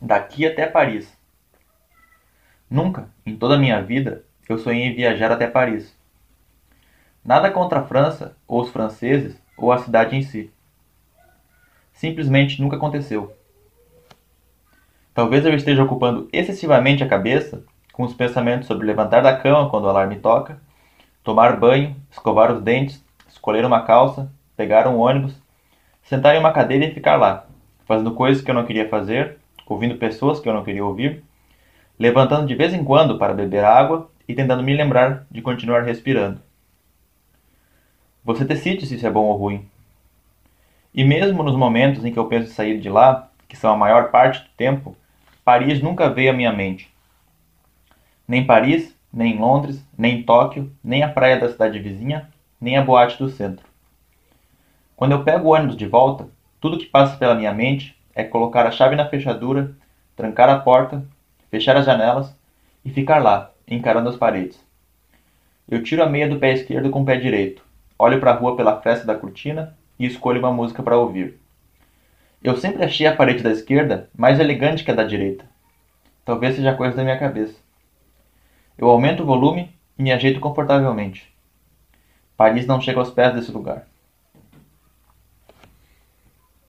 Daqui até Paris. Nunca, em toda a minha vida, eu sonhei em viajar até Paris. Nada contra a França, ou os franceses, ou a cidade em si. Simplesmente nunca aconteceu. Talvez eu esteja ocupando excessivamente a cabeça com os pensamentos sobre levantar da cama quando o alarme toca, tomar banho, escovar os dentes, escolher uma calça, pegar um ônibus, sentar em uma cadeira e ficar lá, fazendo coisas que eu não queria fazer, ouvindo pessoas que eu não queria ouvir, levantando de vez em quando para beber água e tentando me lembrar de continuar respirando. Você decide se isso é bom ou ruim. E mesmo nos momentos em que eu penso em sair de lá, que são a maior parte do tempo, Paris nunca veio à minha mente. Nem Paris, nem Londres, nem Tóquio, nem a praia da cidade vizinha, nem a boate do centro. Quando eu pego o ônibus de volta, tudo que passa pela minha mente é colocar a chave na fechadura, trancar a porta, fechar as janelas e ficar lá, encarando as paredes. Eu tiro a meia do pé esquerdo com o pé direito, olho para a rua pela fresta da cortina e escolho uma música para ouvir. Eu sempre achei a parede da esquerda mais elegante que a da direita. Talvez seja coisa da minha cabeça. Eu aumento o volume e me ajeito confortavelmente. Paris não chega aos pés desse lugar.